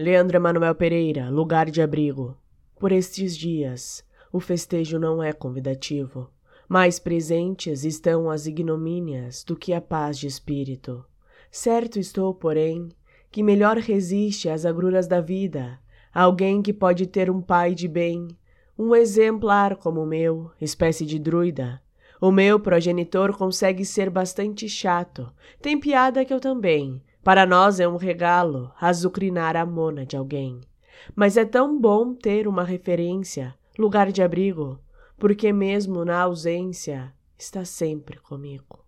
Leandro Emanuel Pereira, lugar de abrigo. Por estes dias, o festejo não é convidativo. Mais presentes estão as ignomínias do que a paz de espírito. Certo estou, porém, que melhor resiste às agruras da vida alguém que pode ter um pai de bem, um exemplar como o meu, espécie de druida. O meu progenitor consegue ser bastante chato, tem piada que eu também. Para nós é um regalo azucrinar a mona de alguém. Mas é tão bom ter uma referência, lugar de abrigo, porque mesmo na ausência está sempre comigo.